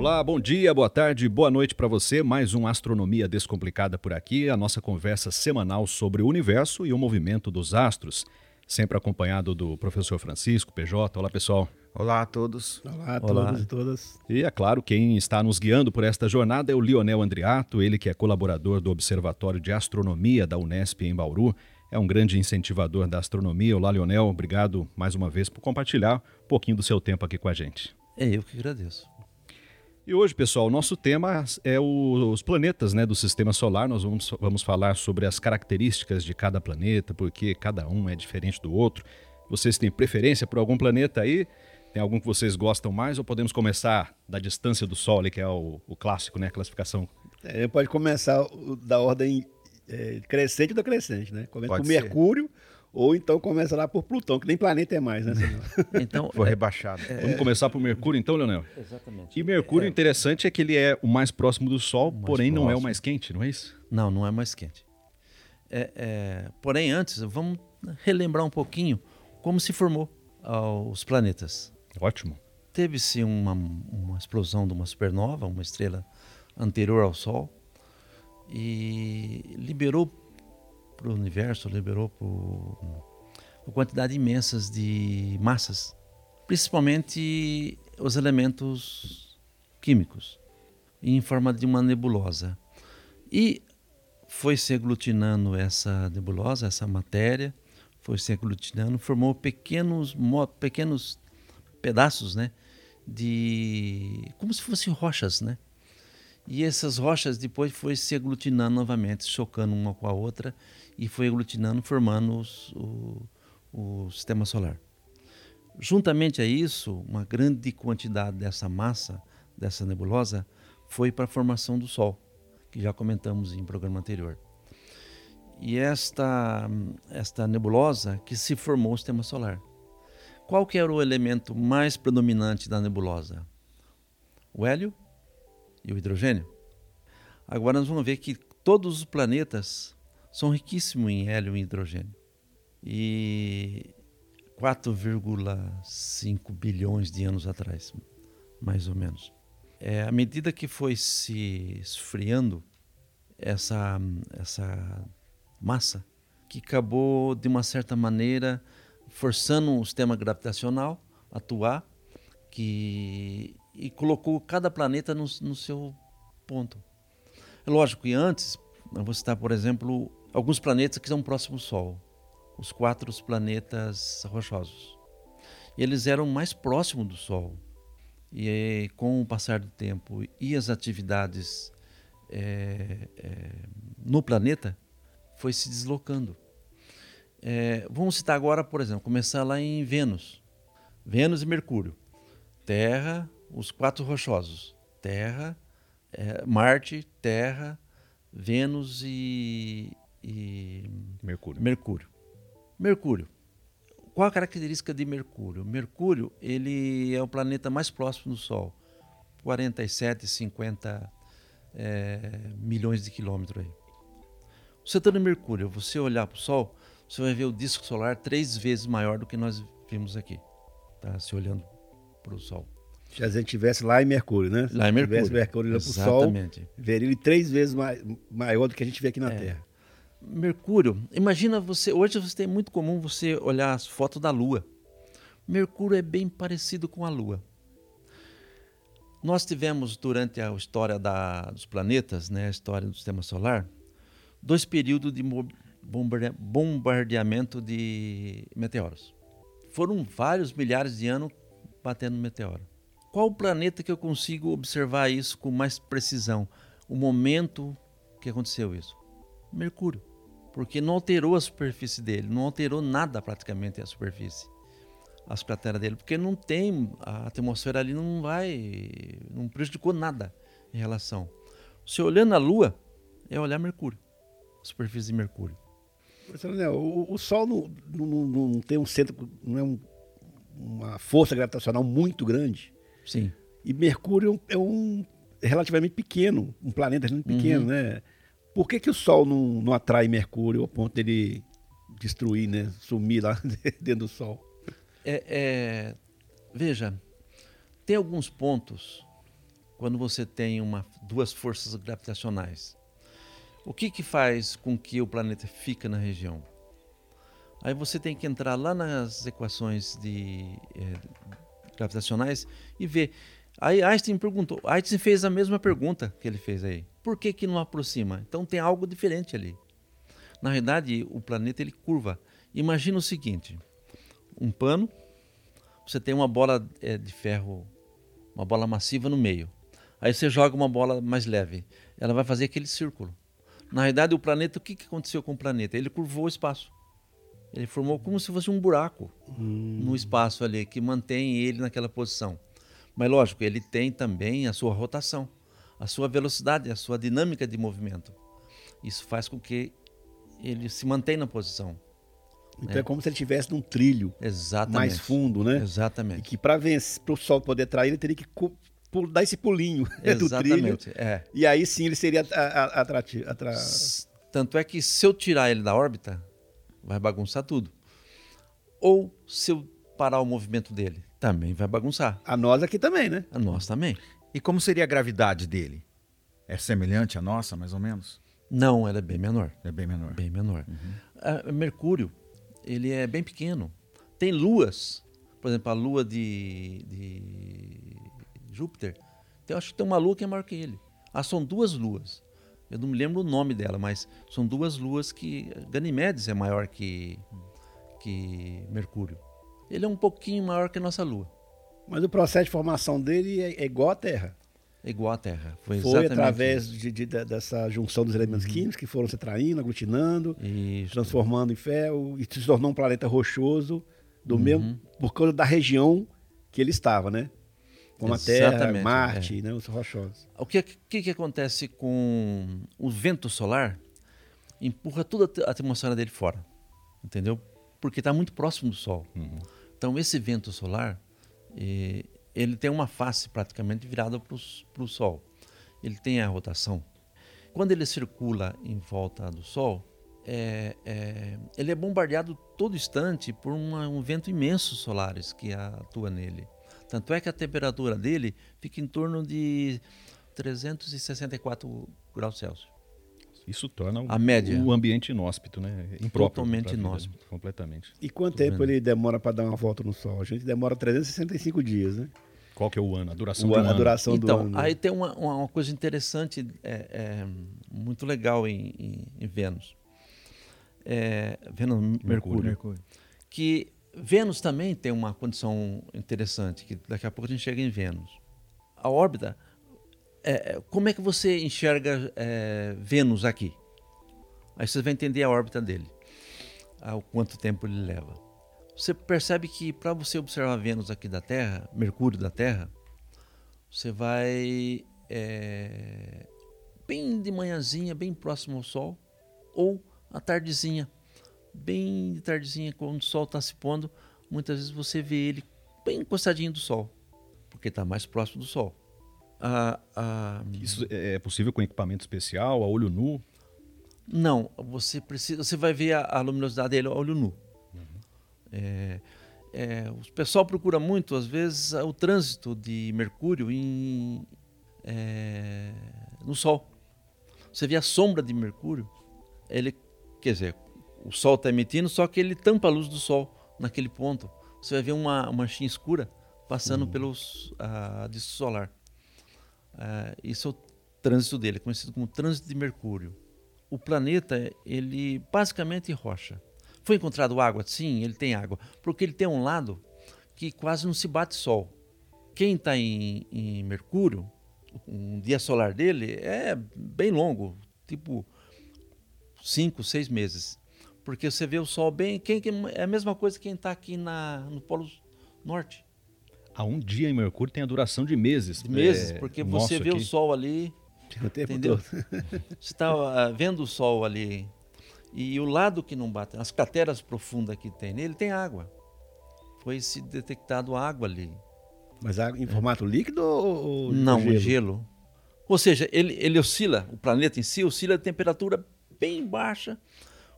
Olá, bom dia, boa tarde, boa noite para você. Mais um Astronomia Descomplicada por aqui, a nossa conversa semanal sobre o universo e o movimento dos astros. Sempre acompanhado do professor Francisco PJ. Olá, pessoal. Olá a todos. Olá a Olá. todos e todas. E é claro, quem está nos guiando por esta jornada é o Lionel Andriato, ele que é colaborador do Observatório de Astronomia da Unesp em Bauru. É um grande incentivador da astronomia. Olá, Lionel, obrigado mais uma vez por compartilhar um pouquinho do seu tempo aqui com a gente. É eu que agradeço. E hoje, pessoal, o nosso tema é os planetas né, do sistema solar. Nós vamos, vamos falar sobre as características de cada planeta, porque cada um é diferente do outro. Vocês têm preferência por algum planeta aí? Tem algum que vocês gostam mais? Ou podemos começar da distância do Sol, ali, que é o, o clássico, né? A classificação. É, pode começar da ordem é, crescente ou decrescente, né? Começa pode por Mercúrio. Ou então começa lá por Plutão, que nem planeta é mais, né? então, Foi rebaixado. É, Vamos começar por Mercúrio, então, Leonel? Exatamente. E Mercúrio, é, interessante é que ele é o mais próximo do Sol, porém próximo. não é o mais quente, não é isso? Não, não é mais quente. É, é, porém, antes, vamos relembrar um pouquinho como se formou uh, os planetas. Ótimo. Teve-se uma, uma explosão de uma supernova, uma estrela anterior ao Sol, e liberou para o universo, liberou por quantidade imensas de massas, principalmente os elementos químicos, em forma de uma nebulosa. E foi se aglutinando essa nebulosa, essa matéria, foi se aglutinando, formou pequenos, pequenos pedaços, né, de como se fossem rochas, né? E essas rochas depois foi se aglutinando novamente, chocando uma com a outra e foi aglutinando, formando os, o, o sistema solar. Juntamente a isso, uma grande quantidade dessa massa, dessa nebulosa, foi para a formação do Sol, que já comentamos em programa anterior. E esta, esta nebulosa que se formou o sistema solar. Qual que era o elemento mais predominante da nebulosa? O hélio e o hidrogênio. Agora nós vamos ver que todos os planetas são riquíssimos em hélio e hidrogênio. E 4,5 bilhões de anos atrás, mais ou menos. É, à medida que foi se esfriando essa, essa massa, que acabou, de uma certa maneira, forçando o sistema gravitacional a atuar que, e colocou cada planeta no, no seu ponto. É lógico que antes, eu vou citar, por exemplo, alguns planetas que são próximos ao Sol, os quatro planetas rochosos. Eles eram mais próximos do Sol. E com o passar do tempo e as atividades é, é, no planeta, foi se deslocando. É, vamos citar agora, por exemplo, começar lá em Vênus. Vênus e Mercúrio. Terra, os quatro rochosos. Terra, é, Marte, Terra, Vênus e, e Mercúrio. Mercúrio. Mercúrio. Qual a característica de Mercúrio? Mercúrio ele é o planeta mais próximo do Sol, 47, 50 é, milhões de quilômetros aí. Você está no Mercúrio, você olhar para o Sol, você vai ver o disco solar três vezes maior do que nós vimos aqui, tá? Se olhando para o Sol. Se a gente estivesse lá em Mercúrio, né? Lá em Mercúrio. Se tivesse Mercúrio lá para o Sol, veria ele três vezes maior do que a gente vê aqui na é. Terra. Mercúrio, imagina você, hoje você é muito comum você olhar as fotos da Lua. Mercúrio é bem parecido com a Lua. Nós tivemos durante a história da, dos planetas, né, a história do Sistema Solar, dois períodos de bombardeamento de meteoros. Foram vários milhares de anos batendo meteoro. Qual planeta que eu consigo observar isso com mais precisão? O momento que aconteceu isso? Mercúrio. Porque não alterou a superfície dele, não alterou nada praticamente a superfície, as crateras dele, porque não tem, a atmosfera ali não vai, não prejudicou nada em relação. Se olhando a Lua, é olhar Mercúrio, a superfície de Mercúrio. O, o Sol não, não, não, tem um centro, não é um, uma força gravitacional muito grande. Sim. E Mercúrio é um relativamente pequeno, um planeta relativamente pequeno, uhum. né? Por que, que o Sol não, não atrai Mercúrio ao ponto dele destruir, né? Sumir lá dentro do Sol? É, é, veja, tem alguns pontos quando você tem uma, duas forças gravitacionais, o que, que faz com que o planeta fique na região? Aí você tem que entrar lá nas equações de, é, gravitacionais e ver. Aí Einstein perguntou, Einstein fez a mesma pergunta que ele fez aí. Por que, que não aproxima? Então tem algo diferente ali. Na realidade, o planeta ele curva. Imagina o seguinte: um pano, você tem uma bola é, de ferro, uma bola massiva no meio. Aí você joga uma bola mais leve, ela vai fazer aquele círculo. Na realidade, o planeta, o que, que aconteceu com o planeta? Ele curvou o espaço. Ele formou como se fosse um buraco hum. no espaço ali, que mantém ele naquela posição. Mas lógico, ele tem também a sua rotação, a sua velocidade, a sua dinâmica de movimento. Isso faz com que ele se mantenha na posição. Então né? é como se ele estivesse num trilho Exatamente. mais fundo, né? Exatamente. E que para o sol poder trair, ele teria que dar esse pulinho do trilho. É. E aí sim ele seria atrativo. Atra... Tanto é que se eu tirar ele da órbita, vai bagunçar tudo. Ou se eu parar o movimento dele, também vai bagunçar. A nós aqui também, né? A nós também. E como seria a gravidade dele? É semelhante à nossa, mais ou menos? Não, ela é bem menor. É bem menor. Bem menor. Uhum. Mercúrio, ele é bem pequeno. Tem luas, por exemplo, a lua de, de Júpiter. Então, eu acho que tem uma lua que é maior que ele. Ah, são duas luas. Eu não me lembro o nome dela, mas são duas luas que. Ganymedes é maior que, que Mercúrio. Ele é um pouquinho maior que a nossa Lua. Mas o processo de formação dele é, é igual à Terra. É igual à Terra. Foi, Foi através de, de, dessa junção dos elementos uhum. químicos que foram se traindo, aglutinando, Isso. transformando em ferro e se tornou um planeta rochoso do uhum. mesmo por causa da região que ele estava, né? Como Exatamente, a Terra, Marte, é. né, os rochosos. O que, que, que acontece com o vento solar? Empurra toda a atmosfera dele fora, entendeu? Porque está muito próximo do Sol. Uhum. Então, esse vento solar, eh, ele tem uma face praticamente virada para o Sol. Ele tem a rotação. Quando ele circula em volta do Sol, é, é, ele é bombardeado todo instante por uma, um vento imenso solares que atua nele. Tanto é que a temperatura dele fica em torno de 364 graus Celsius. Isso torna a média. o ambiente inóspito, né? Impróprio Totalmente inóspito. Completamente. E quanto tempo ele demora para dar uma volta no Sol? A gente demora 365 dias, né? Qual que é o ano? A duração o do ano? A duração então, do ano. aí tem uma, uma coisa interessante, é, é, muito legal em, em, em Vênus. É, Vênus, Mercúrio, Mercúrio. Que Vênus também tem uma condição interessante, que daqui a pouco a gente chega em Vênus. A órbita, é, é, como é que você enxerga é, Vênus aqui? Aí você vai entender a órbita dele, o quanto tempo ele leva. Você percebe que para você observar Vênus aqui da Terra, Mercúrio da Terra, você vai é, bem de manhãzinha, bem próximo ao Sol, ou à tardezinha, bem de tardezinha, quando o sol está se pondo, muitas vezes você vê ele bem encostadinho do sol, porque está mais próximo do sol. Ah, ah, Isso é possível com equipamento especial, a olho nu? Não, você precisa, você vai ver a, a luminosidade dele a olho nu. Uhum. É, é, o pessoal procura muito, às vezes, o trânsito de Mercúrio em, é, no Sol. Você vê a sombra de Mercúrio, ele, quer dizer, o sol está emitindo, só que ele tampa a luz do sol naquele ponto. Você vai ver uma manchinha escura passando uhum. pelos uh, disco solar. Uh, isso é o trânsito dele, conhecido como trânsito de Mercúrio. O planeta, ele basicamente rocha. Foi encontrado água? Sim, ele tem água, porque ele tem um lado que quase não se bate sol. Quem está em, em Mercúrio, um dia solar dele é bem longo, tipo cinco, seis meses. Porque você vê o sol bem. Quem é a mesma coisa que quem está aqui na, no Polo Norte. A um dia em Mercúrio tem a duração de meses. De meses, é, porque você vê aqui. o sol ali. O tempo entendeu? Todo. você está uh, vendo o sol ali. E o lado que não bate, as crateras profundas que tem nele, tem água. Foi se detectado água ali. Mas água em formato líquido ou Não, gelo? gelo. Ou seja, ele, ele oscila, o planeta em si oscila a temperatura bem baixa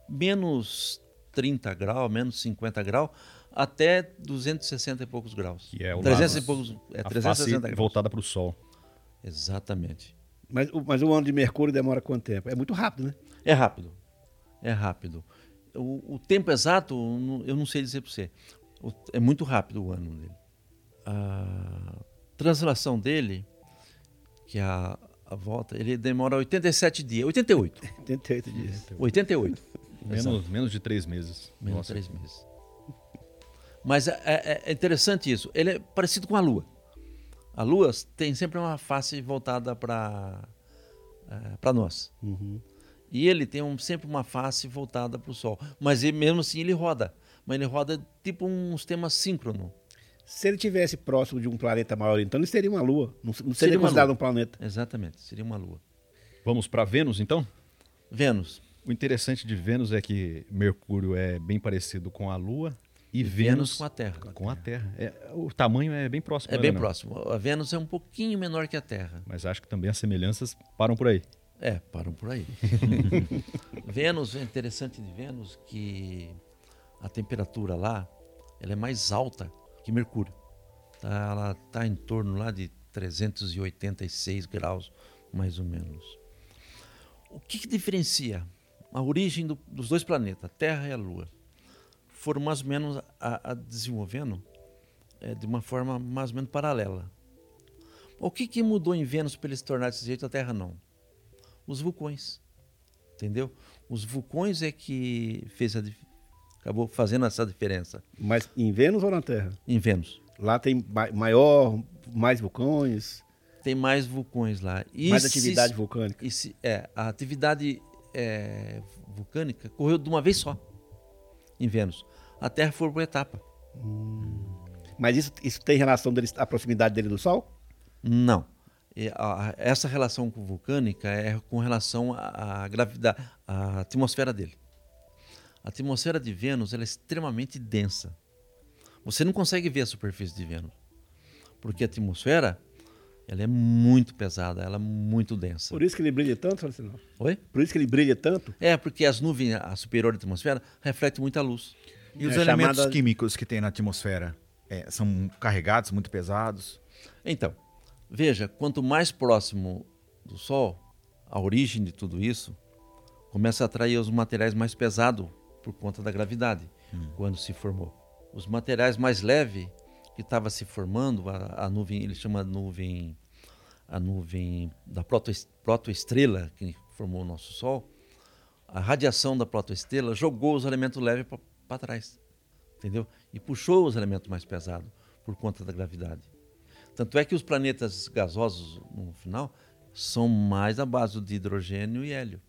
menos 30 graus, menos 50 graus, até 260 e poucos graus. Que é o 300 lado, e poucos, é, a 360 graus. voltada para o Sol. Exatamente. Mas, o- mas o ano de Mercúrio demora quanto tempo? É muito rápido, né? É rápido. É rápido. O, o tempo exato, eu não- eu não sei dizer para você. O- é muito rápido o ano dele. A translação dele, que é a, a volta, ele demora 87 dias. 88. 88 dias. 88. Menos, menos de três meses. Menos Nossa. três meses. Mas é, é- é interessante isso. Ele é parecido com a Lua. A Lua tem sempre uma face voltada para para nós. Uhum. E ele tem um- sempre uma face voltada para o Sol. Mas ele, mesmo assim ele roda. Mas ele roda tipo um sistema síncrono. Se ele tivesse próximo de um planeta maior, então ele seria uma lua. Não, não seria, considerado um planeta. Exatamente, seria uma Lua. Vamos para Vênus, então? Vênus. O interessante de Vênus é que Mercúrio é bem parecido com a Lua e, Vênus Vênus com a Terra. com a Terra. É, o tamanho é bem próximo. É né, bem não? próximo. A Vênus é um pouquinho menor que a Terra. Mas acho que também as semelhanças param por aí. É, param por aí. Vênus, é interessante de Vênus que a temperatura lá ela é mais alta que Mercúrio. Tá, ela está em torno lá de 386 graus, mais ou menos. O que, que diferencia a origem do- dos dois planetas, a Terra e a Lua? Foram mais ou menos a, a desenvolvendo é, de uma forma mais ou menos paralela. O que, que mudou em Vênus para ele se tornar desse jeito, a Terra não? os vulcões. Entendeu? Os vulcões é que fez a, acabou fazendo essa diferença Mas em Vênus ou na Terra? em Vênus. Lá tem ma- maior, mais vulcões, Tem mais vulcões lá. E mais se- atividade vulcânica. se- é, a atividade é, vulcânica correu de uma vez só em Vênus. A Terra foi por etapa. Mas isso, isso tem relação dele, a proximidade dele do Sol? Não. E essa relação com vulcânica é com relação à, à gravidade, à atmosfera dele. A atmosfera de Vênus ela é extremamente densa. Você não consegue ver a superfície de Vênus, porque a atmosfera ela é muito pesada, ela é muito densa. Por isso que ele brilha tanto, Francisco? Oi? Por isso que ele brilha tanto? É porque as nuvens, a superior da atmosfera, refletem muita luz. E os É elementos chamada- químicos que tem na atmosfera é, são carregados, muito pesados? Então, veja, quanto mais próximo do Sol, a origem de tudo isso, começa a atrair os materiais mais pesados por conta da gravidade, quando se formou. Os materiais mais leves que estava se formando, a, a nuvem, ele chama nuvem, a nuvem da protoes- protoestrela que formou o nosso Sol, a radiação da protoestrela jogou os elementos leves para trás, entendeu? E puxou os elementos mais pesados por conta da gravidade. Tanto é que os planetas gasosos, no final, são mais à base de hidrogênio e hélio.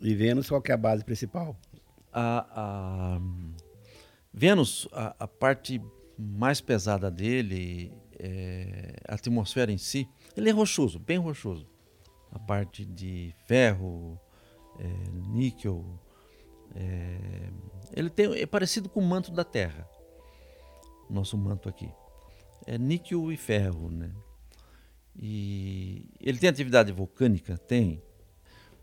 E Vênus, qual que é a base principal? A, a- Vênus, a, a parte mais pesada dele, é, a atmosfera em si, ele é rochoso, bem rochoso. A parte de ferro, é, níquel, é, ele tem, é parecido com o manto da Terra, nosso manto aqui. É níquel e ferro, né? E ele tem atividade vulcânica? Tem,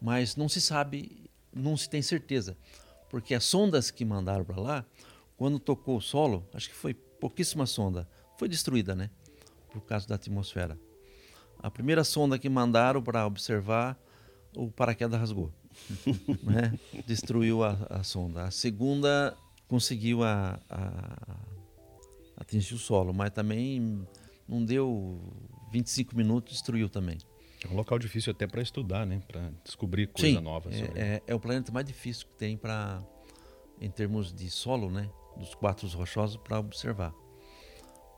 mas não se sabe, não se tem certeza, porque as sondas que mandaram para lá, quando tocou o solo, acho que foi pouquíssima sonda, foi destruída, né? Por causa da atmosfera. A primeira sonda que mandaram para observar, o paraquedas rasgou, né? Destruiu a, a sonda. A segunda conseguiu a, a- atingir o solo, mas também não deu 25 minutos, destruiu também. É um local difícil até para estudar, né? Para descobrir coisa Sim, nova. é- sobre- É, é o planeta mais difícil que tem para, em termos de solo, né, dos quatro rochosos para observar,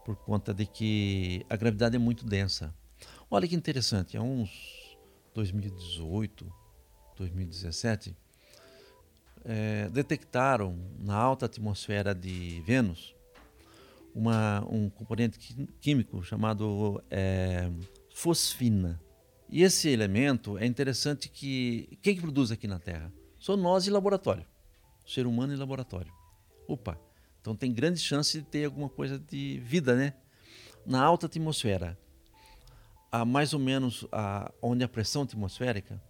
por conta de que a gravidade é muito densa. Olha que interessante, há uns 2018, 2017, é, detectaram na alta atmosfera de Vênus uma, um componente químico chamado é, fosfina. E esse elemento é interessante que quem que produz aqui na Terra? Só nós e laboratório, o ser humano e laboratório. Opa, então tem grande chance de ter alguma coisa de vida, né? Na alta atmosfera, a mais ou menos a, onde a pressão atmosférica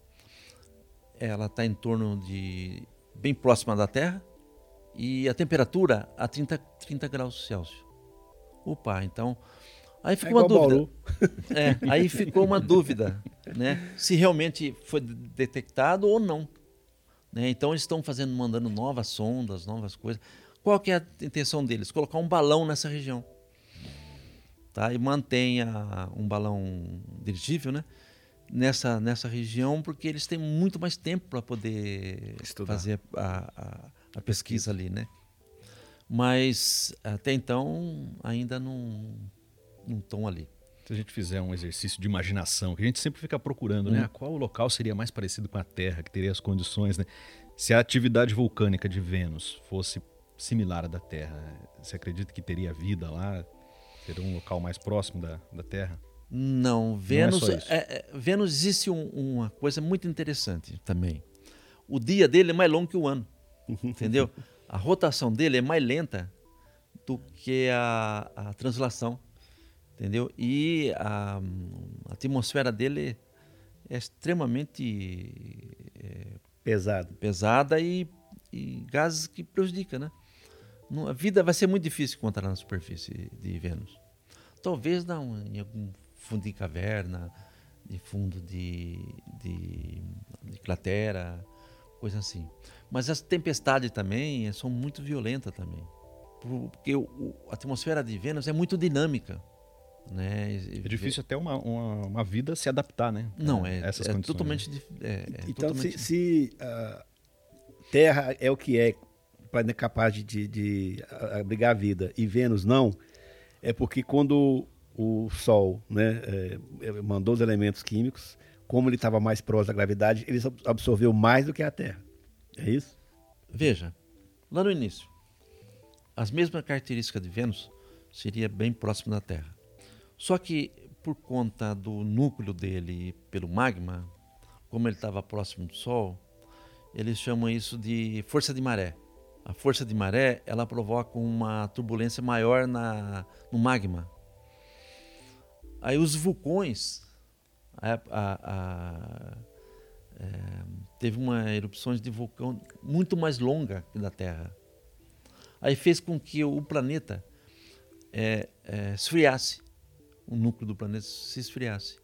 ela está em torno de bem próxima da Terra e a temperatura a 30, 30 graus Celsius. Opa, então aí fica É uma dúvida. É, aí ficou uma dúvida, né? Se realmente foi detectado ou não. Né? Então eles estão fazendo, mandando novas sondas, novas coisas. Qual que é a intenção deles? Colocar um balão nessa região. Tá? E mantenha um balão dirigível, né? Nessa, nessa região, porque eles têm muito mais tempo para poder Estudar. fazer a, a, a pesquisa ali, né? Mas até então ainda não não estão ali. Se a gente fizer um exercício de imaginação, que a gente sempre fica procurando, né? Qual local seria mais parecido com a Terra, que teria as condições, né? Se a atividade vulcânica de Vênus fosse similar à da Terra, você acredita que teria vida lá? Seria um local mais próximo da, da Terra? Não, Vênus, só isso. é, é, Vênus existe um- uma coisa muito interessante também. O dia dele é mais longo que o ano, entendeu? A rotação dele é mais lenta do que a, a translação, entendeu? E a, a atmosfera dele é extremamente é, Pesado. pesada e, e gases que prejudicam, né? Não- A vida vai ser muito difícil encontrar na superfície de Vênus. Talvez não, em algum fundo de caverna, de fundo de, de, de cratera, coisa assim. Mas as tempestades também são muito violentas também. Por- Porque o- a atmosfera de Vênus é muito dinâmica. Né? É difícil até uma, uma, uma vida se adaptar, né? Não, a é, essas é condições. totalmente. dif- É, é então, totalmente se, se a Terra é o que é, planeta capaz de, de, de a- abrigar a vida, e Vênus não, é porque quando o Sol né, é, mandou os elementos químicos, como ele estava mais próximo da gravidade, ele ab- absorveu mais do que a Terra. É isso? Veja, lá no início, as mesmas características de Vênus seria bem próximo da Terra. Só que por conta do núcleo dele pelo magma, como ele estava próximo do Sol, eles chamam isso de força de maré. A força de maré ela provoca uma turbulência maior na, no magma. Aí os vulcões, a- a- a- é, teve uma erupção de vulcão muito mais longa que da Terra. Aí fez com que o planeta é, é, esfriasse, o núcleo do planeta se esfriasse.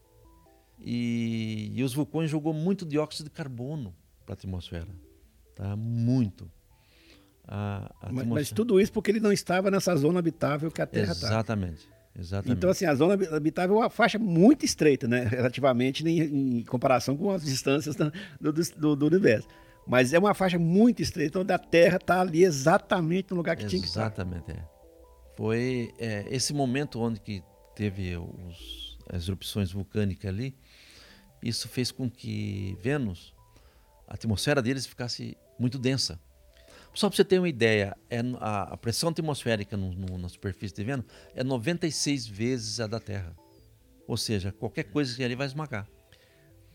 E, e os vulcões jogou muito dióxido de carbono para a atmosfera, tá? Muito. A, a Mas, mas atmosfera- tudo isso porque ele não estava nessa zona habitável que a Terra está. Exatamente, exatamente. Então, assim, a zona habi- habitável é uma faixa muito estreita, né? Relativamente em, em comparação com as distâncias do, do- do universo. Mas é uma faixa muito estreita, onde a Terra está ali exatamente no lugar que tinha que estar. Exatamente, é. Foi é, esse momento onde que teve os- as erupções vulcânicas ali, isso fez com que Vênus, a atmosfera deles ficasse muito densa. Só para você ter uma ideia, é, a, a pressão atmosférica no- no- na superfície de Vênus é 96 vezes a da Terra. Ou seja, qualquer coisa que ali vai esmagar.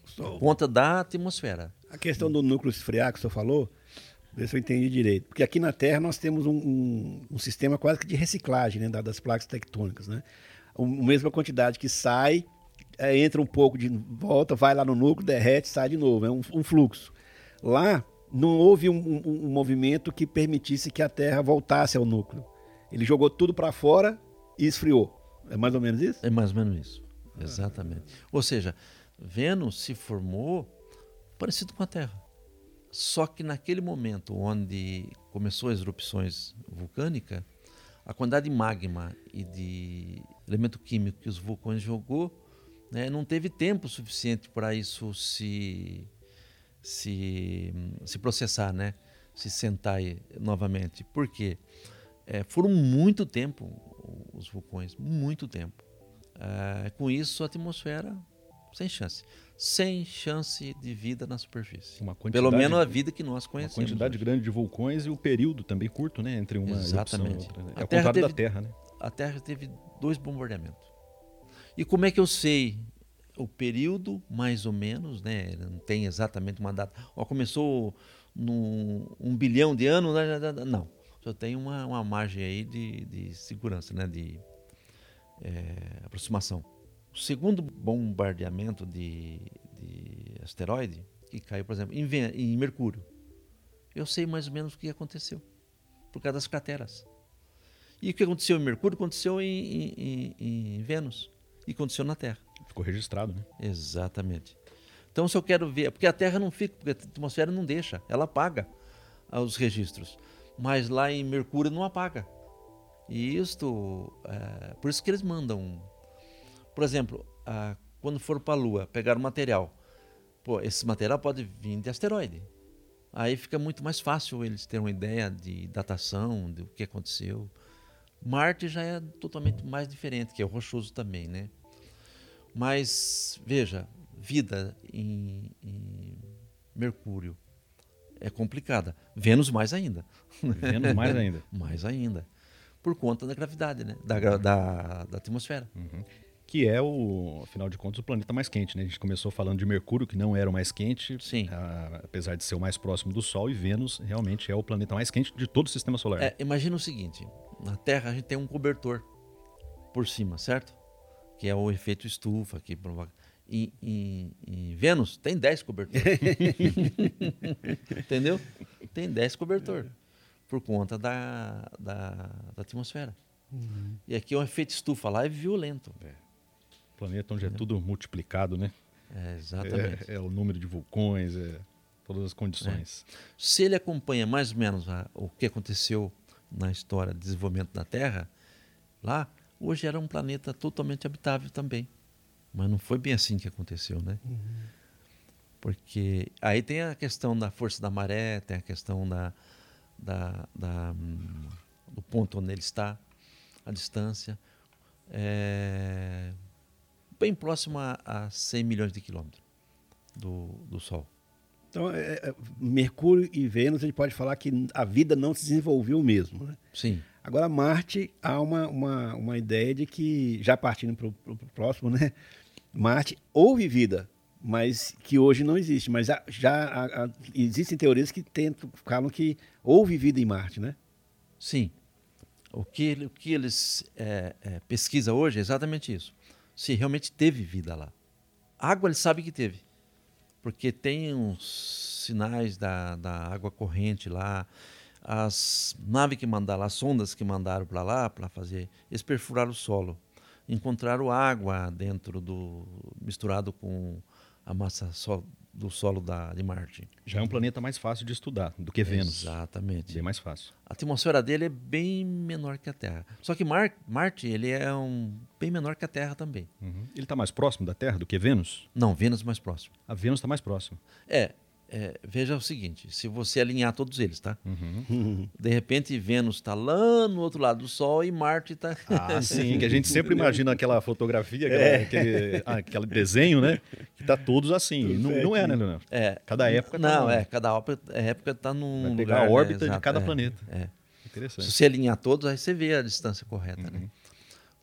Só Por conta da atmosfera. a questão do núcleo esfriar que o senhor falou, ver se eu entendi direito. Porque aqui na Terra nós temos um, um- um sistema quase que de reciclagem né, da- das placas tectônicas. Né? A mesma quantidade que sai, é, entra um pouco de volta, vai lá no núcleo, derrete, sai de novo. É um, um fluxo. Lá não houve um, um- um movimento que permitisse que a Terra voltasse ao núcleo. Ele jogou tudo para fora e esfriou. É mais ou menos isso? É mais ou menos isso. Exatamente. Ou seja, Vênus se formou parecido com a Terra. Só que naquele momento onde começou as erupções vulcânicas, a quantidade de magma e de elemento químico que os vulcões jogou, né, não teve tempo suficiente para isso se, se, se processar, né? se sentar novamente. Por quê? É, foram muito tempo os vulcões, muito tempo. É, com isso, a atmosfera sem chance. Sem chance de vida na superfície. Uma Pelo menos a vida que nós Uma conhecemos. quantidade hoje. grande de vulcões e o período também curto, né? Entre uma erupção e Exatamente. outra. né? É o contrário da teve- Terra, né? A Terra teve dois bombardeamentos. E como é que eu sei o período, mais ou menos, né? Não tem exatamente uma data. Ó, começou no um bilhão de anos, né? não. Só tem uma, uma margem aí de, de segurança, né? De é, aproximação. O segundo bombardeamento de, de asteroide, que caiu, por exemplo, em, em Mercúrio, eu sei mais ou menos o que aconteceu, por causa das crateras. E o que aconteceu em Mercúrio aconteceu em, em- em- em Vênus. E aconteceu na Terra. Ficou registrado, né? Exatamente. Então, se eu quero ver, porque a Terra não fica, porque a atmosfera não deixa, ela apaga ah, os registros. Mas lá em Mercúrio não apaga. E isto, é, por isso que eles mandam. Por exemplo, ah, quando for para a Lua, pegar o material. Pô, esse material pode vir de asteroide. Aí fica muito mais fácil eles terem uma ideia de datação, do que aconteceu. Marte já é totalmente mais diferente, que é rochoso também, né? Mas, veja, vida em, em Mercúrio é complicada. Vênus mais ainda. Vênus mais ainda. mais ainda. Por conta da gravidade, né? Da, da, da atmosfera. Uhum. Que é, o, afinal de contas, o planeta mais quente, né? A gente começou falando de Mercúrio, que não era o mais quente, Sim. ah, apesar de ser o mais próximo do Sol, e Vênus realmente é o planeta mais quente de todo o sistema solar. É, imagina o seguinte: na Terra a gente tem um cobertor por cima, certo? Que é o efeito estufa que provoca. Em, em- em Vênus tem 10 cobertores. Entendeu? Tem 10 cobertores. Por conta da, da, da atmosfera. E aqui é um efeito estufa lá é violento. Planeta onde é tudo multiplicado, né? É, exatamente. É, é o número de vulcões, é todas as condições. Se ele acompanha mais ou menos a- o que aconteceu na história de desenvolvimento da Terra, lá, hoje era um planeta totalmente habitável também. Mas não foi bem assim que aconteceu, né? Porque aí tem a questão da força da maré, tem a questão da, da, da, hum, do ponto onde ele está, a distância. É, bem próximo a, a 100 milhões de quilômetros do, do Sol. Então, é, é, Mercúrio e Vênus, a gente pode falar que a vida não se desenvolveu mesmo. Né? Sim. Agora, Marte, há uma, uma, uma ideia de que, já partindo para o próximo, né? Marte houve vida, mas que hoje não existe. Mas já há- existem teorias que tentam, falam que houve vida em Marte, né? Sim. O que, o que eles é, é, pesquisam hoje é exatamente isso. Se realmente teve vida lá. Água eles sabem que teve. Porque tem uns sinais da, da água corrente lá. As naves que mandaram, as sondas que mandaram para lá para fazer, eles perfuraram o solo. Encontraram água dentro do. misturado com a massa do solo da, de Marte. Já é um planeta mais fácil de estudar do que Vênus. Exatamente. Bem mais fácil. A atmosfera dele é bem menor que a Terra. Só que Mar Marte ele é um bem menor que a Terra também. Uhum. Ele está mais próximo da Terra do que Vênus? Não, Vênus mais próximo. A Vênus está mais próximo. É, é, veja o seguinte: se você alinhar todos eles, tá? Uhum. De repente Vênus está lá no outro lado do Sol e Marte está. Ah, sim, que a gente sempre imagina aquela fotografia, aquela- aquele, ah, aquele desenho, né? Que tá todos assim. Não, não é, né, Leonardo? É, Cada época tá Não, é, cada época, época está num Vai pegar lugar. a né, órbita de exato, cada é, planeta. É. Se Interessante. você alinhar todos, aí você vê a distância correta, Uhum. né?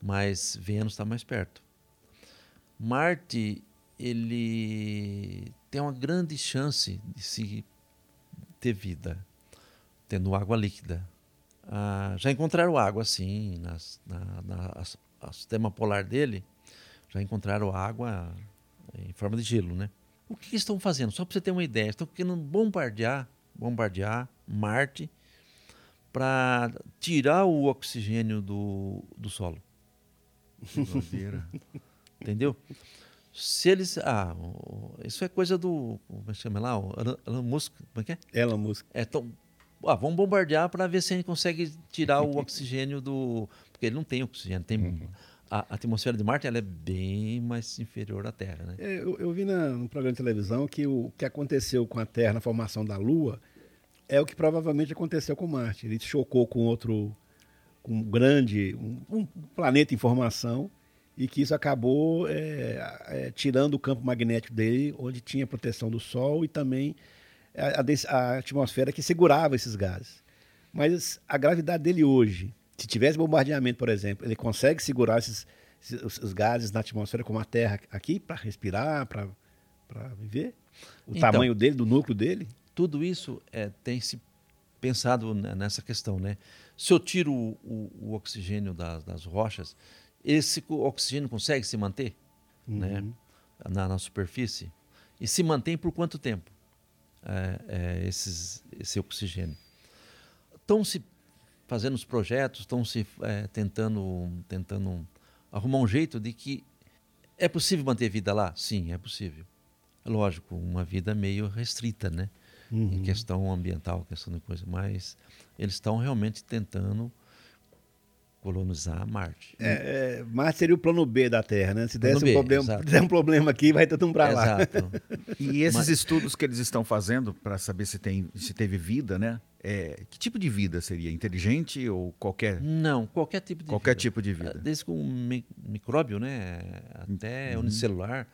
Mas Vênus está mais perto. Marte, ele tem uma grande chance de se ter vida, tendo água líquida. Ah, já encontraram água, sim, nas, na, na a sistema polar dele, já encontraram água em forma de gelo, né? O que, estão fazendo? Só para você ter uma ideia, estão querendo bombardear, bombardear Marte para tirar o oxigênio do, do solo. Entendeu? Se eles. Ah, isso é coisa do. Como é que chama lá? Elon- Musk. Como é que é? Elon Musk. É, tão, ah, vamos bombardear para ver se a gente consegue tirar o oxigênio do. Porque ele não tem oxigênio. Tem, a, a atmosfera de Marte ela é bem mais inferior à Terra, né? É, Eu, eu vi na, num programa de televisão que o que aconteceu com a Terra na formação da Lua é o que provavelmente aconteceu com Marte. Ele chocou com outro, com um grande, um, um planeta em formação e que isso acabou é, é, tirando o campo magnético dele, onde tinha proteção do Sol e também a, a atmosfera que segurava esses gases. Mas a gravidade dele hoje, se tivesse bombardeamento, por exemplo, ele consegue segurar esses, esses- os, gases na atmosfera como a Terra aqui para respirar, para viver? O Então. tamanho dele, do núcleo dele? Tudo isso é, tem se pensado ne- nessa questão, né? Se eu tiro o, o- o oxigênio das, das rochas, esse oxigênio consegue se manter, né? Na, na superfície e se mantém por quanto tempo? É, é, esses, esse oxigênio. Estão se fazendo os projetos, estão se é, tentando, tentando arrumar um jeito de que É possível manter vida lá? Sim, é possível. É lógico, uma vida meio restrita, né? Uhum. Em questão ambiental, questão de coisa. Mas eles estão realmente tentando colonizar Marte. É, é, Marte seria o plano B da Terra, né? Se Plano desse B, um, problema, exato. der um problema aqui, vai todo mundo pra lá. Exato. E esses Mas- estudos que eles estão fazendo para saber se, tem, se teve vida, né? É, que tipo de vida seria? Inteligente ou qualquer, Não, qualquer tipo de qualquer vida. tipo de vida? Desde com mi- micróbio, né? Até unicelular,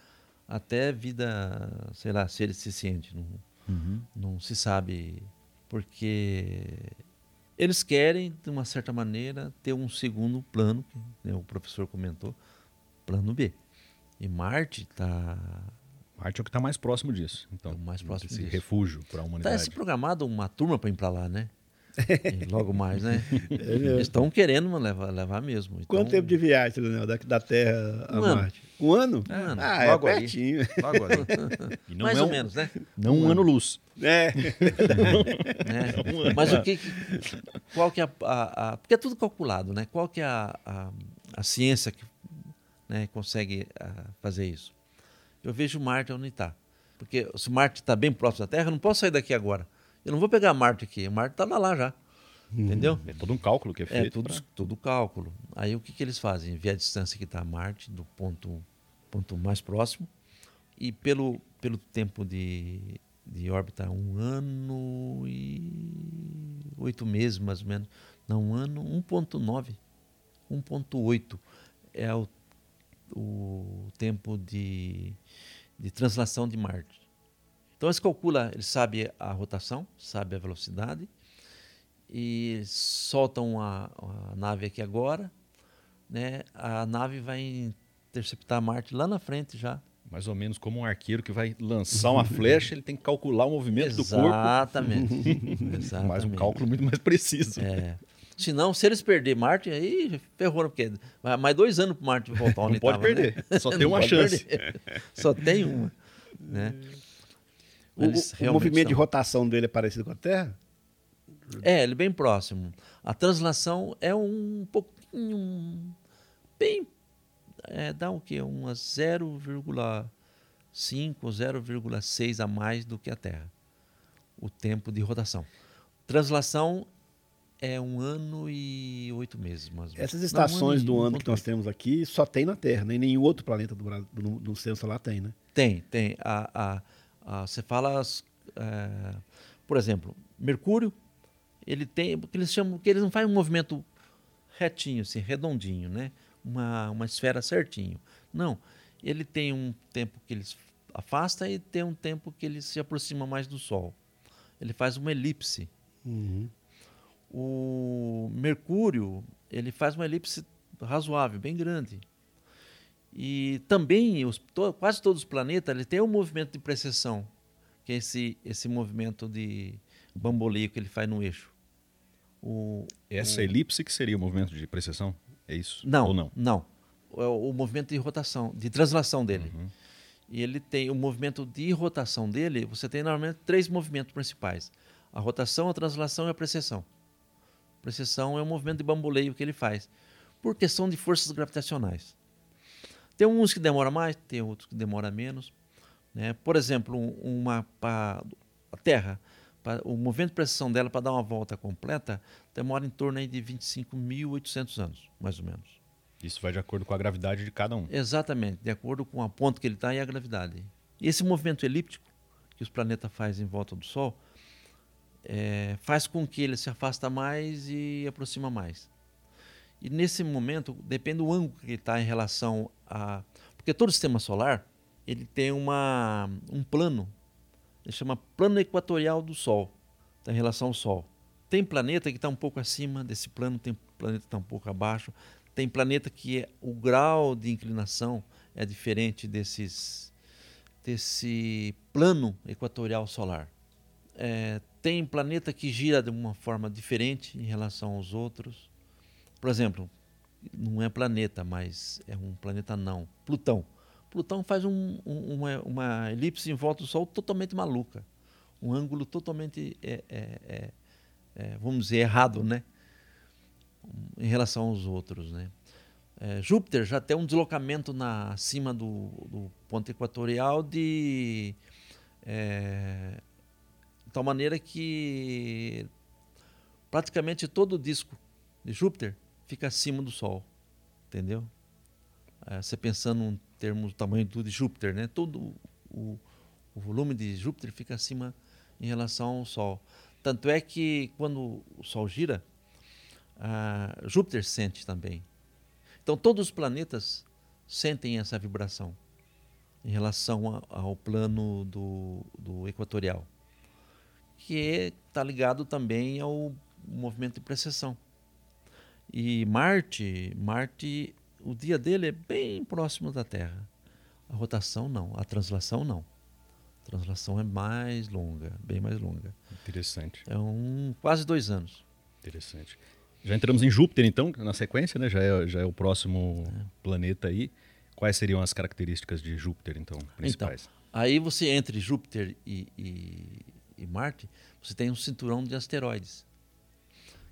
até vida, sei lá, se ele se sente. Não, Uhum. não se sabe. Porque eles querem, de uma certa maneira, ter um segundo plano, que né, o professor comentou, plano B. E Marte está Marte é o que está mais próximo disso. Então, É o mais próximo esse disso. refúgio para a Tá humanidade. se programado uma turma para ir para lá, né? E logo mais, né? É. Eles estão querendo levar, levar mesmo. Quanto Então, tempo de viagem, Leonel, da, da Terra a Um ano. Marte? Um ano? Um ano. Ah, é Logo ali. pertinho. Logo ali. E não mais é ou um, menos, né? Não um ano-luz. É. né? Mas o que, qual que é a, a- a- porque é tudo calculado, né? Qual que é a, a, a ciência que né, consegue fazer isso? Eu vejo Marte onde está, porque se Marte está bem próximo da Terra, eu não posso sair daqui agora. Eu não vou pegar Marte aqui, Marte está lá já, entendeu? É todo um cálculo que é É feito. tudo, pra- tudo cálculo. Aí o que, que eles fazem? Ver a distância que está Marte do ponto, ponto mais próximo e pelo, pelo tempo de, de órbita, um ano e oito meses mais ou menos. Não, um ano, 1.9, 1.8 é o, o tempo de, de translação de Marte. Então eles calculam, eles sabem a rotação, sabem a velocidade, e soltam a, a nave aqui agora, né? A nave vai interceptar Marte lá na frente já. Mais ou menos como um arqueiro que vai lançar uma flecha, ele tem que calcular o movimento do corpo. Exatamente. Mas um cálculo muito mais preciso. É. Se não, se eles perderem Marte, aí ferrou, porque vai mais dois anos para Marte voltar onde Não pode tava, né? perder. Só tem uma chance. perder. Só tem uma. Né? O, o movimento de são. rotação dele é parecido com a Terra? É, ele é bem próximo. A translação é um pouquinho. Bem. É, dá o quê? Umas 0,5, 0,6 a mais do que a Terra. O tempo de rotação. Translação é um ano e oito meses, mais menos. Essas Não, um estações e- do ano que nós temos aqui só tem na Terra, nem nenhum outro planeta do, do, do solar tem, né? Tem, tem. A, a, a- você fala, eh, por exemplo, Mercúrio, ele tem, porque eles chamam, que eles não fazem um movimento retinho, assim, redondinho, né? Uma, uma esfera certinho. Não, ele tem um tempo que ele se afasta e tem um tempo que ele se aproxima mais do Sol. Ele faz uma elipse. O Mercúrio, ele faz uma elipse razoável, bem grande. E também os, to- quase todos os planetas ele tem um movimento de precessão, que é esse, esse movimento de bamboleio que ele faz no eixo. O, Essa elipse que seria o movimento de precessão? É isso? não, Ou não? não. É o, o movimento de rotação, de translação dele. Uhum. E ele tem o movimento de rotação dele, você tem normalmente três movimentos principais: a rotação, a translação e a precessão. Precessão é o movimento de bamboleio que ele faz, por questão de forças gravitacionais. Tem uns que demora mais, tem outros que demora menos. Né? Por exemplo, um- uma a Terra, pa- o movimento de precessão dela para dar uma volta completa demora em torno aí de 25.800 anos, mais ou menos. Isso vai de acordo com a gravidade de cada um. Exatamente, de acordo com a ponto que ele está e a gravidade. E esse movimento elíptico que os planetas fazem em volta do Sol é, faz com que ele se afasta mais e aproxima mais. E nesse momento, depende do ângulo que ele está em relação a... Porque todo sistema solar, ele tem uma, um plano, ele chama plano equatorial do Sol, tá em relação ao Sol. Tem planeta que está um pouco acima desse plano, tem planeta que está um pouco abaixo, tem planeta que é, o grau de inclinação é diferente desses, desse plano equatorial solar. É, tem planeta que gira de uma forma diferente em relação aos outros. Por exemplo, não é planeta, mas é um planeta não. Plutão. Plutão faz um- um- uma, uma elipse em volta do Sol totalmente maluca. Um ângulo totalmente, é, é, é, é, vamos dizer, errado, né? Em relação aos outros, né? É, Júpiter já tem um deslocamento na, acima do, do ponto equatorial de é, tal maneira que praticamente todo o disco de Júpiter fica acima do Sol, entendeu? É, você pensando em termos do tamanho do de Júpiter, né? Todo o, o volume de Júpiter fica acima em relação ao Sol. Tanto é que quando o Sol gira, Júpiter sente também. Então todos os planetas sentem essa vibração em relação ao plano do, do equatorial, que está ligado também ao movimento de precessão. E Marte, Marte, o dia dele é bem próximo da Terra. A rotação não, a translação não. A translação é mais longa, bem mais longa. Interessante. É um quase dois anos. Interessante. Já entramos em Júpiter, então, na sequência, né? Já é, já é o próximo é. planeta aí. Quais seriam as características de Júpiter, então, principais? Então, aí você, entre Júpiter e, e, e Marte, você tem um cinturão de asteroides.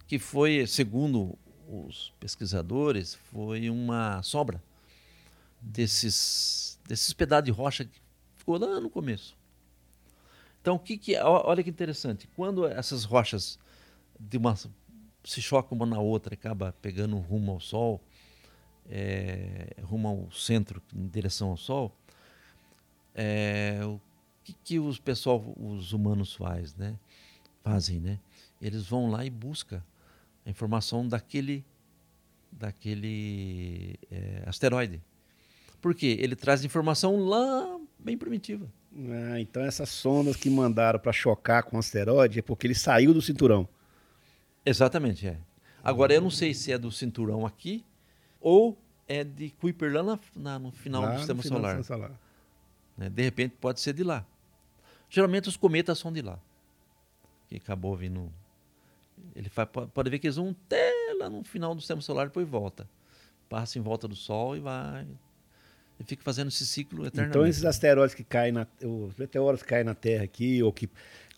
Que foi, segundo os pesquisadores, foi uma sobra desses, desses pedaços de rocha que ficou lá no começo. Então, o que, que olha que interessante. Quando essas rochas uma, se chocam uma na outra, acaba pegando rumo ao Sol, é, rumo ao centro, em direção ao Sol, é, o que, que os pessoal, os humanos faz, né? fazem, né? Eles vão lá e buscam a informação daquele, daquele é, asteroide. Por quê? Ele traz informação lá bem primitiva. Ah, então essas sondas que mandaram para chocar com o asteroide é porque ele saiu do cinturão. Exatamente, é. Agora eu não sei se é do cinturão aqui ou é de Kuiper lá na, na, no final lá do sistema final solar. Do solar. Né? De repente pode ser de lá. Geralmente os cometas são de lá. Que acabou vindo. Ele faz, pode ver que eles vão até lá no final do sistema solar e depois volta. Passa em volta do Sol e vai. E fica fazendo esse ciclo eternamente. Então esses asteroides que caem na. Os meteoros que caem na Terra aqui, ou que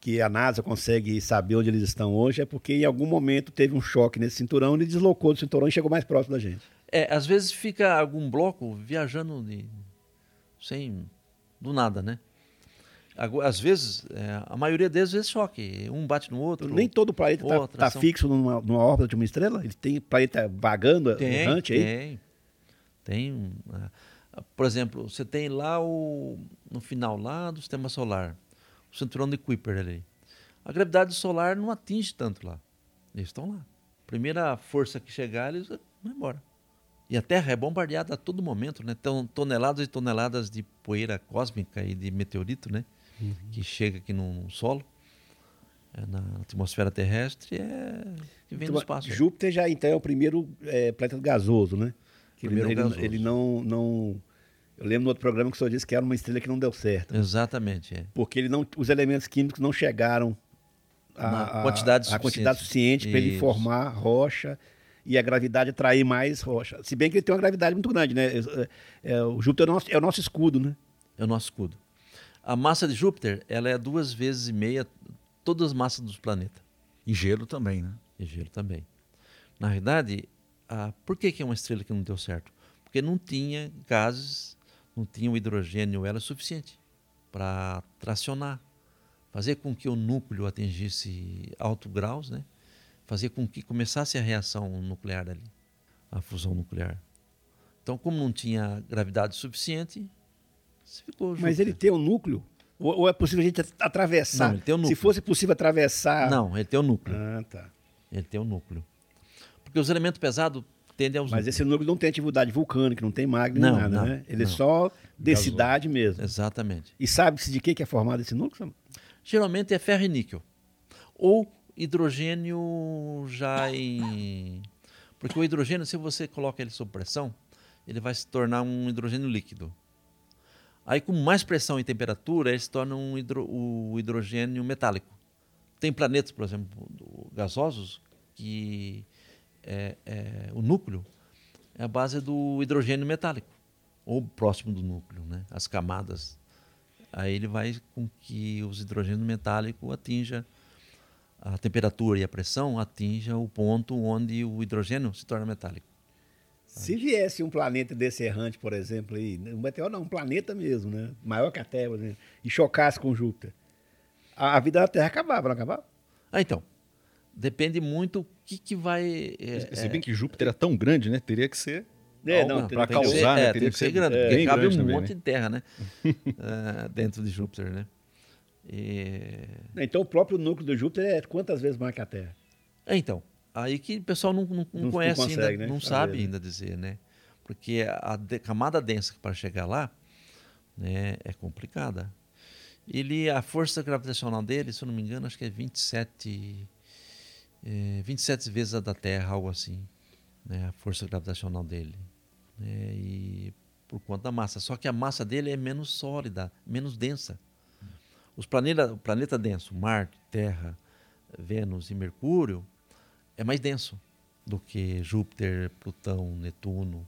que a NASA consegue saber onde eles estão hoje é porque em algum momento teve um choque nesse cinturão, ele deslocou do cinturão e chegou mais próximo da gente. É, às vezes fica algum bloco viajando de, sem do nada, né? Às vezes, é, a maioria deles é choque, um bate no outro. Nem todo planeta está tá fixo numa, numa, órbita de uma estrela? Ele tem planeta vagando, tem, errante aí? Tem, tem. É, por exemplo, você tem lá o, no final lá do sistema solar, o cinturão de Kuiper ali. A gravidade solar não atinge tanto lá. Eles estão lá. Primeira força que chegar, eles vão embora. E a Terra é bombardeada a todo momento, né? Então, toneladas e toneladas de poeira cósmica e de meteorito, né? Uhum. Que chega aqui no, solo, é, na atmosfera terrestre, é que vem então, do espaço. Júpiter já então é o primeiro é, planeta gasoso, né? Primeiro ele, gasoso. ele não, não eu lembro no outro programa que o senhor disse que era uma estrela que não deu certo. Exatamente. É. Porque ele não, os elementos químicos não chegaram a quantidade suficiente, a quantidade suficiente para ele formar rocha e a gravidade atrair mais rocha. Se bem que ele tem uma gravidade muito grande, né? É, é, o Júpiter é o, nosso, é o nosso escudo, né? É o nosso escudo. A massa de Júpiter ela é duas vezes e meia todas as massas dos planetas. E gelo também, né? E gelo também. Na verdade, a, por que, que é uma estrela que não deu certo? Porque não tinha gases não tinha o hidrogênio ela suficiente para tracionar, fazer com que o núcleo atingisse altos graus, né? fazer com que começasse a reação nuclear ali, a fusão nuclear. Então, como não tinha gravidade suficiente, ficou. Mas ele tem um núcleo? Ou, ou, é possível a gente atravessar? Não, ele tem um núcleo. Se fosse possível atravessar. Não, ele tem um núcleo. Ah, tá. Ele tem um núcleo. Porque os elementos pesados tende aos Mas esse núcleo não tem atividade vulcânica, não tem magma não, nada, não, né? Ele é não. é só densidade mesmo. Exatamente. E sabe-se de que é formado esse núcleo? Geralmente é ferro e níquel. Ou hidrogênio já em. Porque o hidrogênio, se você coloca ele sob pressão, ele vai se tornar um hidrogênio líquido. Aí, com mais pressão e temperatura, ele se torna um hidro... o hidrogênio metálico. Tem planetas, por exemplo, gasosos, que é, é, o núcleo é a base do hidrogênio metálico, ou próximo do núcleo, né? as camadas. Aí ele vai com que os hidrogênios metálicos atinja a temperatura e a pressão atinja o ponto onde o hidrogênio se torna metálico. Se viesse um planeta desse errante, por exemplo, aí, um meteoro não, um planeta mesmo, né? Maior que a Terra, por exemplo, e chocasse com Júpiter, a, a vida da Terra acabava, não acabava? Ah, então. Depende muito o que, que vai. é, Se bem que Júpiter é tão grande, né? Teria que ser. É, não, tem que ser- causar, né? é, Teria tem que que ser ser grande, bem porque cabe grande um também, monte né? de terra, né? Ah, dentro de Júpiter, né? E- Então o próprio núcleo do Júpiter é quantas vezes mais que a Terra? É, então, aí que o pessoal não, não- não Não- não conhece consegue, ainda, né, não sabe né? ainda dizer, né? Porque a de- camada densa para chegar lá né, é complicada. Ele, a força gravitacional dele, se eu não me engano, acho que é 27, é, 27 vezes a da Terra, algo assim, né? A força gravitacional dele. né, E por conta da massa. Só que a massa dele é menos sólida, menos densa. Os planetas, o planeta denso, Marte, Terra, Vênus e Mercúrio, é mais denso do que Júpiter, Plutão, Netuno.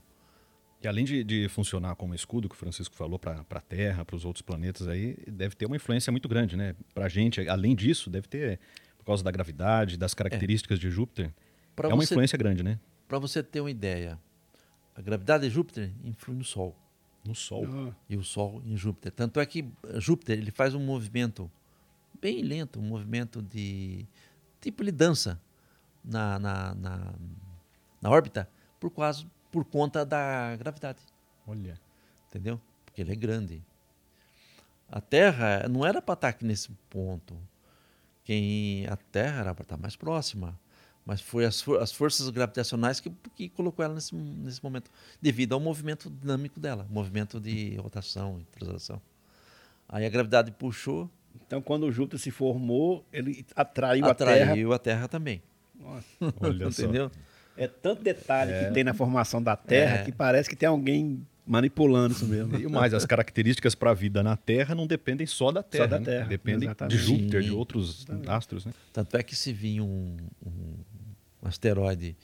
E além de, de funcionar como escudo, que o Francisco falou, para a Terra, para os outros planetas aí, deve ter uma influência muito grande, né? Para a gente, além disso, deve ter, por causa da gravidade, das características de Júpiter, Pra é uma você- influência grande, né? Para você ter uma ideia, a gravidade de Júpiter influi no Sol No Sol. Ah, e o Sol em Júpiter. Tanto é que Júpiter ele faz um movimento bem lento, um movimento de tipo ele dança na, na, na, na órbita por causa por conta da gravidade. Olha. entendeu? Porque ele é grande. A Terra não era para estar aqui nesse ponto. Quem a Terra era para estar mais próxima, mas foi as, for- as forças gravitacionais que, que colocou ela nesse, nesse momento, devido ao movimento dinâmico dela, movimento de rotação e translação. Aí a gravidade puxou, Então quando o Júpiter se formou, ele atraiu, a Terra. atraiu a Terra também, Olha só. entendeu? é tanto detalhe que tem na formação da Terra É. que parece que tem alguém manipulando isso mesmo. E mais, as características para a vida na Terra não dependem só da Terra, da né? Terra, dependem de exatamente. Júpiter, de Sim. outros astros, né? Tanto é que se vir um, um- asteroide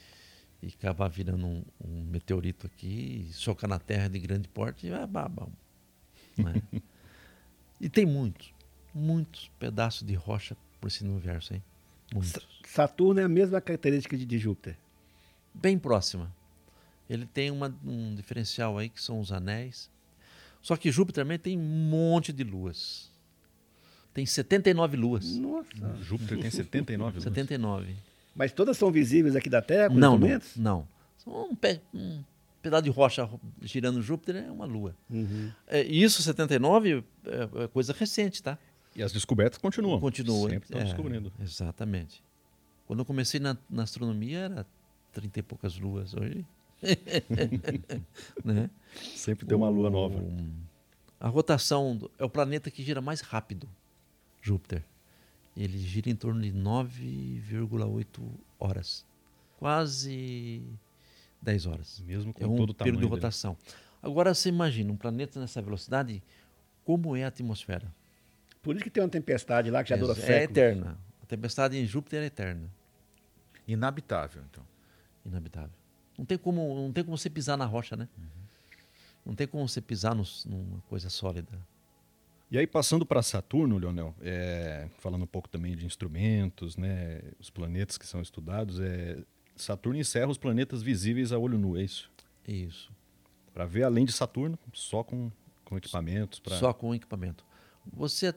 e acabar virando um, um meteorito aqui, chocar na Terra de grande porte, é baba. né? e tem muitos, muitos pedaços de rocha por esse universo, hein? Muitos. Saturno é a mesma característica de, de Júpiter. Bem próxima. Ele tem uma- um diferencial aí que são os anéis. Só que Júpiter também tem um monte de luas. Tem 79 luas. Nossa. Júpiter tem 79 luas. 79. Mas todas são visíveis aqui da Terra Não, não, não. Só Um, pé- um pedaço de rocha ro- girando Júpiter é uma lua. Uhum. É, e isso, 79, é, é coisa recente, tá? E as descobertas continuam. Continua. Sempre estão é, descobrindo. Exatamente. Quando eu comecei na, na astronomia era 30 e poucas luas. Hoje. né? Sempre tem uma lua O- nova. A rotação do- é o planeta que gira mais rápido, Júpiter. Ele gira em torno de 9,8 horas. Quase 10 horas. Mesmo com É um todo o tamanho período de dele. rotação. Agora você imagina um planeta nessa velocidade, como é a atmosfera? Por isso que tem uma tempestade lá que já dura é, séculos. eterna. A tempestade em Júpiter é eterna, Inabitável, então. inabitável. Não tem como, não tem como você pisar na rocha, né? Não tem como você pisar nos- numa coisa sólida. E aí, passando para Saturno, Leonel, é, falando um pouco também de instrumentos, né, os planetas que são estudados, é, Saturno encerra os planetas visíveis a olho nu, é isso? Isso. Para ver além de Saturno, só com, com equipamentos. Pra... Só com equipamento. Você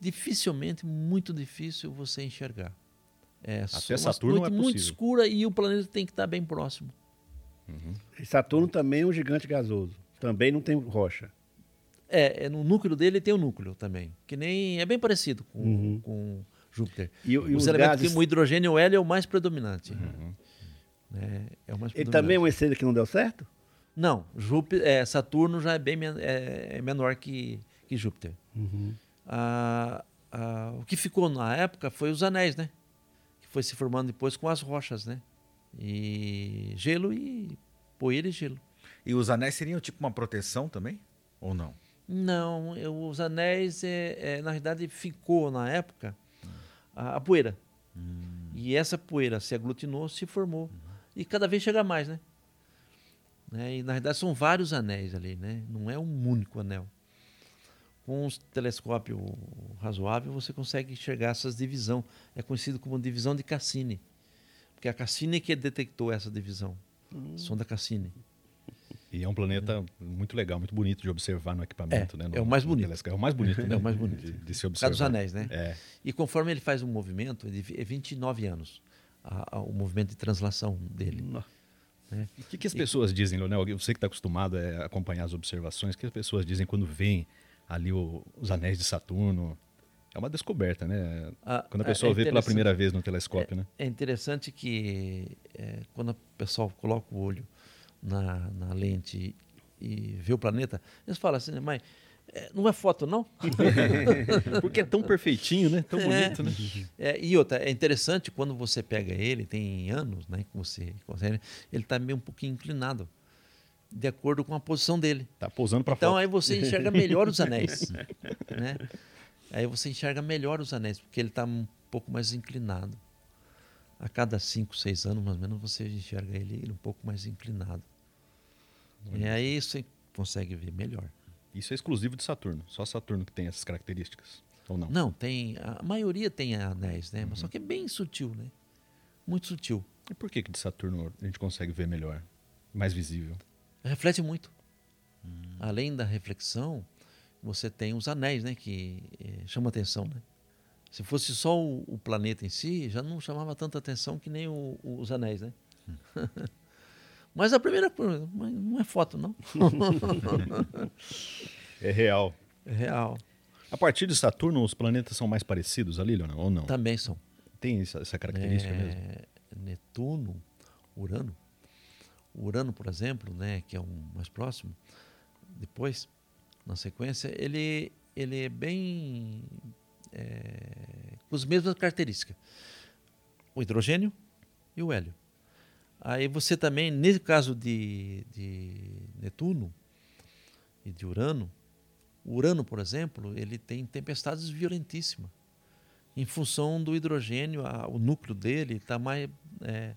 dificilmente, muito difícil você enxergar. É uma Saturno noite é muito escura e o planeta tem que estar bem próximo. E Saturno também é um gigante gasoso. Também não tem rocha. É, é no núcleo dele tem o núcleo também, que nem é bem parecido com, com Júpiter. E, e os os elementos gases... que o hidrogênio o hélio é o mais predominante. Uhum. né? É o mais Ele predominante. também é uma estrela que não deu certo? Não, Júpiter, é, Saturno já é bem men- é, é menor que, que Júpiter. Ah, ah, o que ficou na época foi os anéis, né? Foi se formando depois com as rochas, né? E gelo e poeira e gelo. E os anéis seriam tipo uma proteção também? Ou não? Não, eu- os anéis, é, é, na realidade, ficou na época a, a poeira. E essa poeira se aglutinou, se formou. E cada vez chega mais, né? Né? E na realidade são vários anéis ali, né? Não é um único anel. Com um telescópio razoável, você consegue enxergar essas divisões. É conhecido como divisão de Cassini. Porque a Cassini que detectou essa divisão. Sonda Cassini. E é um planeta muito legal, muito bonito de observar no equipamento. É, né? No, é o mais bonito. telescópio. É o mais bonito, né? É o mais bonito. De, de se Por observar. causa dos anéis, né? É. E conforme ele faz um movimento, é 29 anos, a- a- o movimento de translação dele. Nó. né? O que, que as pessoas dizem, Leonel? Você que está acostumado a acompanhar as observações, o que as pessoas dizem quando veem ali o- os anéis de Saturno? É uma descoberta, né? Ah, Quando a é- pessoa é vê pela primeira vez no telescópio, né? É interessante que é, quando o pessoal coloca o olho na, na lente e vê o planeta, eles falam assim, mas é, não é foto não? Porque é tão perfeitinho, né? Tão É. bonito, né? É, e outra, é interessante quando você pega ele, tem anos né, que você consegue, ele está meio um pouquinho inclinado, de acordo com a posição dele. Tá pousando para Então foto. aí você enxerga melhor os anéis. né? Aí você enxerga melhor os anéis, porque ele está um pouco mais inclinado. A cada 5, 6 anos, mais ou menos, você enxerga ele, um pouco mais inclinado. E aí você consegue ver melhor. Isso é exclusivo de Saturno. Só Saturno que tem essas características. Ou não? Não, tem. A maioria tem anéis, né? Mas só que é bem sutil, né? Muito sutil. E por que, que de Saturno a gente consegue ver melhor? Mais visível? Reflete muito. Além da reflexão, você tem os anéis, né? Que eh, chamam atenção, né? Se fosse só o, o planeta em si, já não chamava tanta atenção que nem o- o- os anéis, né? Mas a primeira coisa, não é foto, não. É real. É real. A partir de Saturno, os planetas são mais parecidos ali, Leonel? Ou não? Também são. Tem essa, essa característica mesmo? É, Netuno, Urano. Urano, por exemplo, né, que é o mais próximo, depois, na sequência, ele, ele é bem. é, com as mesmas características: o hidrogênio e o hélio. Aí você também, nesse caso de, de Netuno e de Urano, Urano, por exemplo, ele tem tempestades violentíssimas em função do hidrogênio, a- o núcleo dele está mais é,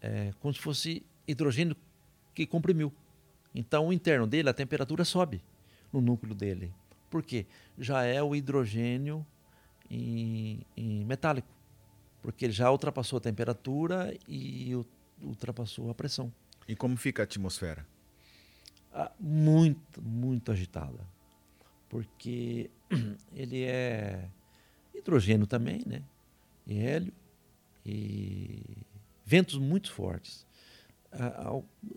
é, como se fosse hidrogênio que comprimiu. Então, o interno dele, a temperatura sobe no núcleo dele. Por quê? Já é o hidrogênio em, em metálico, porque ele já ultrapassou a temperatura e ultrapassou a pressão. E como fica a atmosfera? Ah, muito, muito agitada. Porque ele é hidrogênio também, né? E hélio e ventos muito fortes.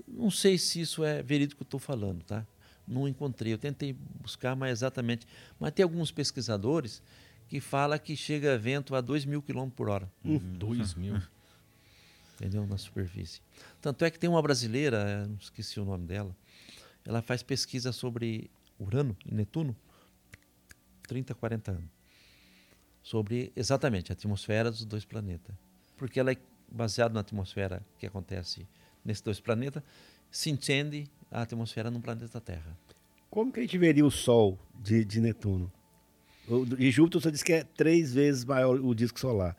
Não sei se isso é verídico que eu estou falando, tá? Não encontrei. Eu tentei buscar mais exatamente. Mas tem alguns pesquisadores que falam que chega vento a 2 mil quilômetros por hora Dois mil. entendeu? Na superfície. Tanto é que tem uma brasileira, não esqueci o nome dela, ela faz pesquisa sobre Urano e Netuno, 30, 40 anos. Sobre exatamente a atmosfera dos dois planetas. Porque ela é baseada na atmosfera que acontece nesses dois planetas, se entende a atmosfera no planeta Terra. Como que a gente veria o Sol de, de Netuno? O, de Júpiter você disse que é três vezes maior o disco solar.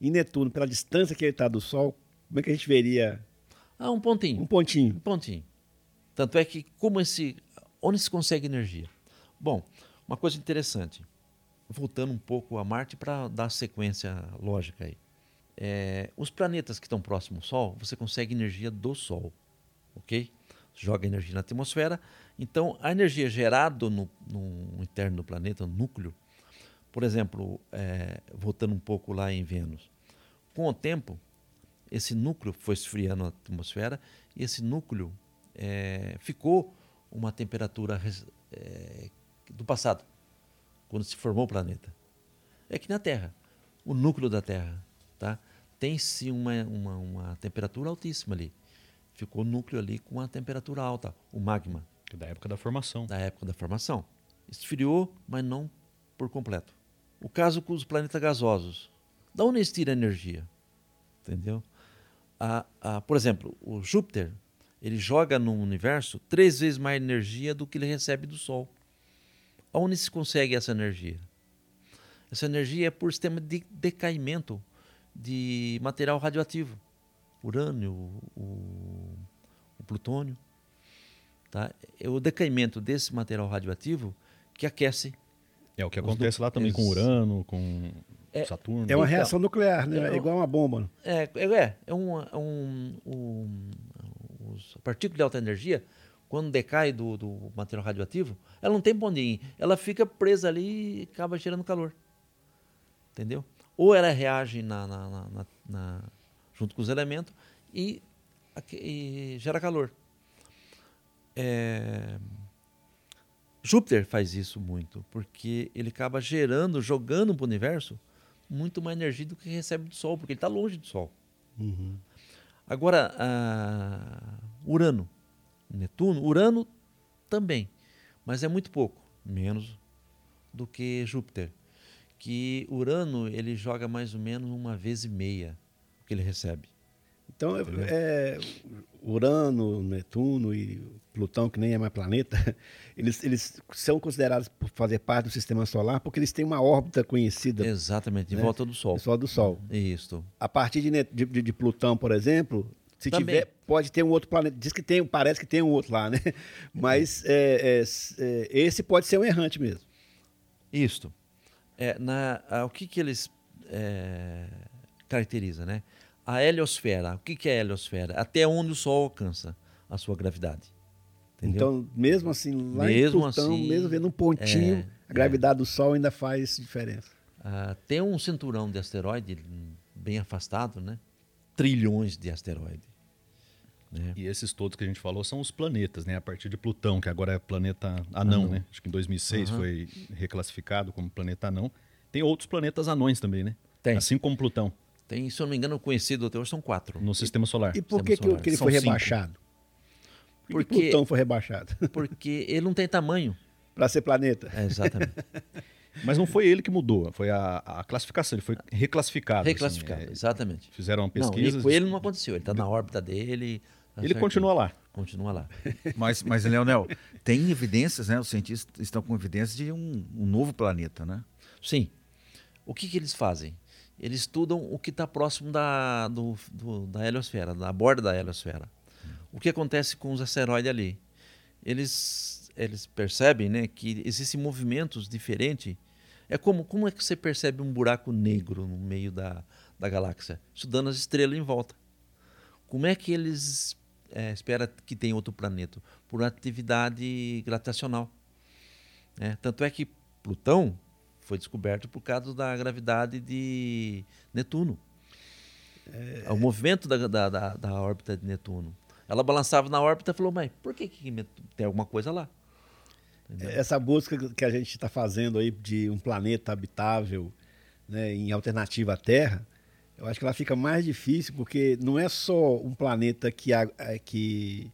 E Netuno, pela distância que ele está do Sol, como é que a gente veria Ah, um pontinho. um pontinho? Um pontinho. Tanto é que como esse, onde se consegue energia? Bom, uma coisa interessante, voltando um pouco a Marte para dar sequência lógica aí. É, os planetas que estão próximos ao Sol, você consegue energia do Sol, ok? Joga energia na atmosfera. Então, a energia gerada no, no interno do planeta, no núcleo, por exemplo, é, voltando um pouco lá em Vênus, com o tempo, esse núcleo foi esfriando a atmosfera e esse núcleo é, ficou uma temperatura é, do passado, quando se formou o planeta. É que na Terra, o núcleo da Terra, tá? Tem-se uma, uma, uma temperatura altíssima ali. Ficou o núcleo ali com uma temperatura alta, o magma Da época da formação. da época da formação. Esfriou, mas não por completo. O caso com os planetas gasosos. Da onde eles tiram energia? Entendeu? A, a, por exemplo, o Júpiter, ele joga no universo três vezes mais energia do que ele recebe do Sol. Aonde se consegue essa energia? Essa energia é por sistema de decaimento de material radioativo. Urânio, o, o plutônio. Tá? É o decaimento desse material radioativo que aquece. É o que acontece lá também com Urano, com É- Saturno. É uma Então, reação nuclear, né? eu- É igual uma bomba. É, é, é, é um, é um, um- os- a partícula de alta energia quando decai do, do material radioativo, ela não tem ir. Ela fica presa ali e acaba gerando calor. Entendeu? Ou ela reage na, na- na- na- junto com os elementos e, e gera calor. É, Júpiter faz isso muito, porque ele acaba gerando, jogando para o universo muito mais energia do que recebe do Sol, porque ele está longe do Sol. Agora, ah, Urano, Netuno, Urano também, mas é muito pouco, menos do que Júpiter. Que Urano ele joga mais ou menos uma vez e meia o que ele recebe. Então, é, Urano, Netuno e Plutão, que nem é mais planeta, eles, eles são considerados por fazer parte do sistema solar porque eles têm uma órbita conhecida, Exatamente, de né? volta do Sol. só do Sol. Isso. A partir de, de, de- Plutão, por exemplo, se Também. tiver, pode ter um outro planeta. Diz que tem, parece que tem um outro lá, né? Mas é, é, é, esse pode ser um errante mesmo. Isto. É, na, a- o que, que eles é, caracterizam, né? A heliosfera. O que, que é a heliosfera? Até onde o Sol alcança a sua gravidade. Entendeu? Então, mesmo assim, lá Mesmo em Plutão, assim, mesmo vendo um pontinho, é, a gravidade do Sol ainda faz diferença. Ah, tem um cinturão de asteroide bem afastado, né? Trilhões de asteroides. Né? E esses todos que a gente falou são os planetas, né? A partir de Plutão, que agora é planeta anão, Anão. né? Acho que em 2006 Aham. foi reclassificado como planeta anão. Tem outros planetas anões também, né? Tem. Assim como Plutão, Tem, se eu não me engano, conhecido até hoje são quatro. no sistema solar. E por que, que, solar. que ele São foi cinco. rebaixado? Por que Porque- Plutão foi rebaixado? Porque ele não tem tamanho. Para ser planeta. É, exatamente. Mas não foi ele que mudou, foi a, a classificação, ele foi reclassificado. assim, Reclassificado, é, exatamente. fizeram uma Não, pesquisa. e com ele não aconteceu. Ele está na órbita dele. Tá ele certinho. continua lá. Continua lá. Mas, mas Leonel, tem evidências, né? Os cientistas estão com evidências de um, um novo planeta, né? Sim. O que, que eles fazem? Eles estudam o que está próximo da, do, do- da heliosfera, da borda da heliosfera. O que acontece com os asteroides ali? Eles, eles percebem né, que existem movimentos diferentes. É como, como é que você percebe um buraco negro no meio da, da galáxia? Estudando as estrelas em volta. Como é que eles é, esperam que tenha outro planeta? Por atividade gravitacional. né? Tanto é que Plutão foi descoberto por causa da gravidade de Netuno. É, o movimento da, da, da, da órbita de Netuno. Ela balançava na órbita e falou, mas por que, que tem alguma coisa lá? Essa busca que a gente está fazendo aí de um planeta habitável né, em alternativa à Terra, eu acho que ela fica mais difícil porque não é só um planeta que, a- a- que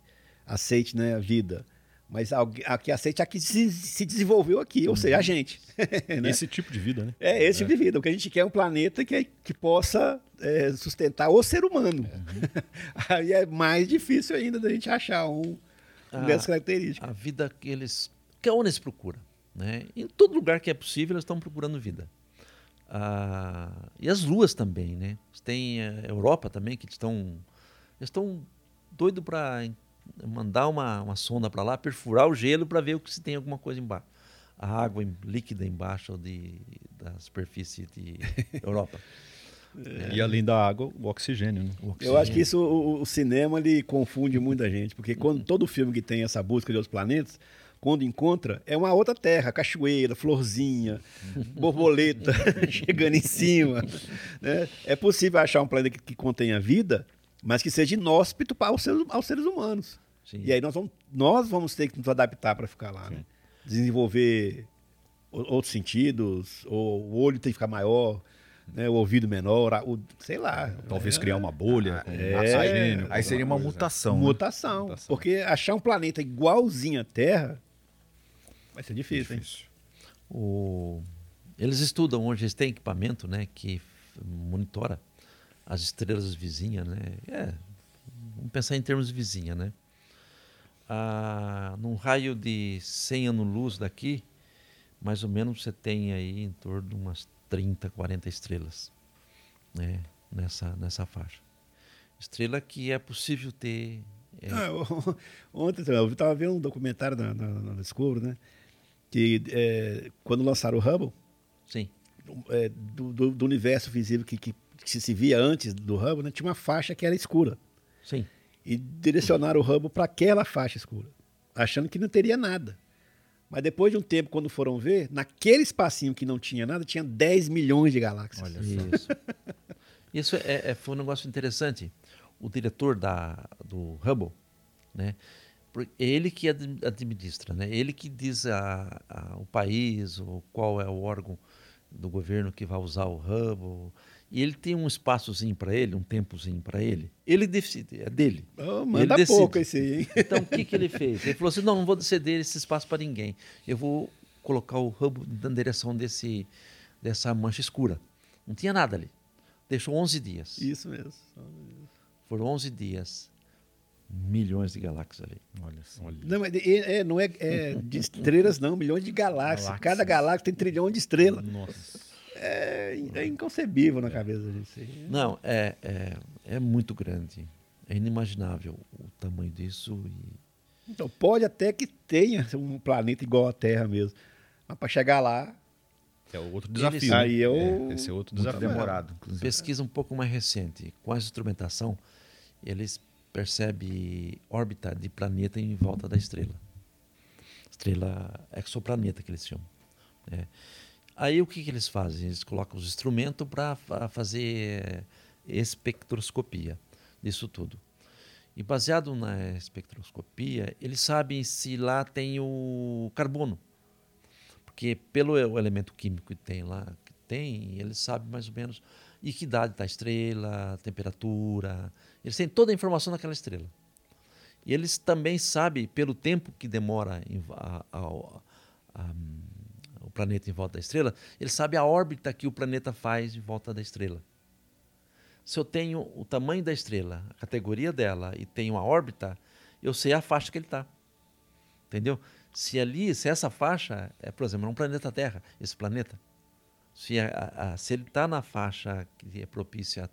aceite né, a vida, mas algu- a que aceite a que se, se desenvolveu aqui, ou seja, a gente. né? Esse tipo de vida, né? É esse tipo de vida. O que a gente quer é um planeta que, que possa é, sustentar o ser humano. Aí é mais difícil ainda da gente achar um, um Ah, dessas características. A vida que eles. Que é onde eles procuram. Né? Em todo lugar que é possível, eles estão procurando vida. Ah, e as luas também, né? Tem a Europa também, que estão. Estão doidos para mandar uma, uma sonda para lá, perfurar o gelo para ver o que se tem alguma coisa embaixo. A água em- líquida embaixo de, da superfície de Europa. E além da água, o oxigênio, né? O Eu acho que oxigênio. isso, o, o cinema, ele confunde muita gente, porque quando todo filme que tem essa busca de outros planetas, quando encontra, é uma outra terra, cachoeira, florzinha, borboleta chegando em cima. né? É possível achar um planeta que, que contenha vida, mas que seja inóspito para os seres, aos seres humanos. Sim. E aí nós vamos, nós vamos ter que nos adaptar para ficar lá, né? Desenvolver outros sentidos, ou o olho tem que ficar maior, né? o ouvido menor, o, sei lá. Talvez criar uma bolha com É. oxigênio. Aí seria uma coisa. mutação. né? Mutação. Mutação. Porque achar um planeta igualzinho à Terra vai ser difícil, hein? O- Eles estudam hoje, eles têm equipamento né, que monitora as estrelas vizinhas. Né? É, vamos pensar em termos de vizinha. Né? Ah, num raio de 100 anos-luz daqui, mais ou menos você tem aí em torno de umas 30, 40 estrelas né, nessa, nessa faixa. Estrela que é possível ter. é, Ah, ontem eu estava vendo um documentário na, na, na Discovery, né? Que é, quando lançaram o Hubble, sim, é, do, do- do universo visível que, que, que se via antes do Hubble, né, tinha uma faixa que era escura. sim. E direcionaram o Hubble para aquela faixa escura. achando que não teria nada. Mas depois de um tempo, quando foram ver, naquele espacinho que não tinha nada, tinha 10 milhões de galáxias. Olha só. Isso. Isso é, é- foi um negócio interessante. O diretor da, do Hubble, né? Ele que ad- administra, né? Ele que diz a, a- o país, o, qual é o órgão do governo que vai usar o Hubble. E ele tem um espaçozinho para ele, um tempozinho para ele. Ele decide, é dele. Oh, Ele manda decide. pouco esse aí, hein? Então, o que, que ele fez? Ele falou assim: não, não vou ceder esse espaço para ninguém. Eu vou colocar o Hubble na direção desse, dessa mancha escura. Não tinha nada ali. Deixou 11 dias. Isso mesmo. Foram 11 dias. Milhões de galáxias ali. Olha só. Não, mas é, é- não é, é de estrelas, não, milhões de galáxias. Galáxias. Cada galáxia tem trilhão de estrelas. Nossa. É, é inconcebível na cabeça da gente. Não, é, é, é muito grande. É inimaginável o tamanho disso. E... Então, pode até que tenha um planeta igual à Terra mesmo. Mas para chegar lá, É outro desafio. né? Aí é o- esse é outro desafio. demorado. Pesquisa um pouco mais recente, com essa instrumentação, eles percebem órbita de planeta em volta da estrela. Estrela exoplaneta que eles chamam. né? Aí o que, que eles fazem? Eles colocam os instrumentos para fazer espectroscopia disso tudo. E baseado na espectroscopia, eles sabem se lá tem o carbono. Porque pelo elemento químico que tem lá, que tem, eles sabem mais ou menos e que idade está a estrela, temperatura. Eles têm toda a informação daquela estrela. E eles também sabem, pelo tempo que demora a- a- a- o planeta em volta da estrela, eles sabem a órbita que o planeta faz em volta da estrela. Se eu tenho o tamanho da estrela, a categoria dela e tenho a órbita, eu sei a faixa que ele está. Entendeu? Se ali, se essa faixa é, por exemplo, é um planeta Terra, esse planeta, se, a- a- se ele está na faixa que é propícia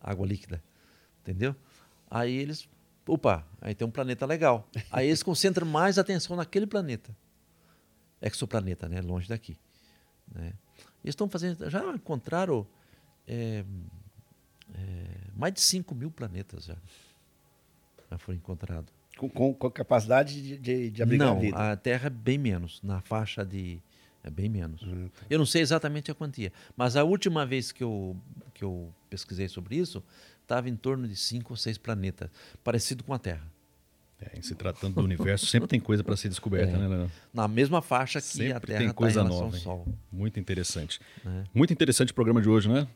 à água líquida, entendeu? Aí eles, opa, aí tem um planeta legal. Aí eles concentram mais atenção naquele planeta, exoplaneta, né, longe daqui. Né? Eles estão fazendo, já encontraram é, é, mais de 5 mil planetas já, já foram encontrados. com, com, com capacidade de, de, de abrigar Não, a vida. a Terra é bem menos, na faixa de. É bem menos. Hum, tá. Eu não sei exatamente a quantia, mas a última vez que eu, que eu pesquisei sobre isso, estava em torno de cinco ou seis planetas, parecido com a Terra. É, em se tratando do universo, sempre tem coisa para ser descoberta, É. né, Leonel? Na mesma faixa que a Sempre Terra tem está coisa em relação nova. ao Sol. hein? Muito interessante. né? Muito interessante o programa de hoje, né?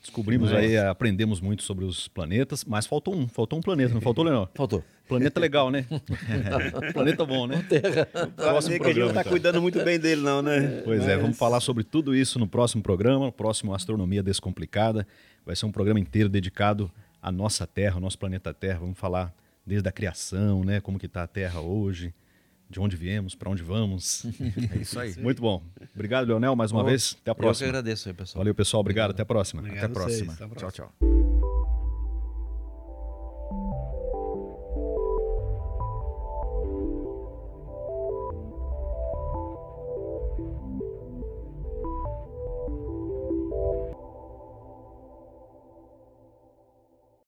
Descobrimos Nossa. aí, aprendemos muito sobre os planetas, mas faltou um, faltou um planeta, não faltou, Leonel? Faltou. Planeta legal, né? planeta bom, né? Próximo que a gente não está então. cuidando muito bem dele, não, né? Pois é, Mas- vamos falar sobre tudo isso no próximo programa, o próximo Astronomia Descomplicada. Vai ser um programa inteiro dedicado à nossa Terra, ao nosso planeta Terra. Vamos falar desde a criação, né? Como que está a Terra hoje, de onde viemos, para onde vamos. É isso aí. Muito bom. Obrigado, Leonel, mais uma Bom, vez. Até a Eu que próxima. agradeço aí, pessoal. Valeu, pessoal. Obrigado. Até a próxima. Obrigado Até a vocês. próxima. Até a Tchau, próxima. tchau.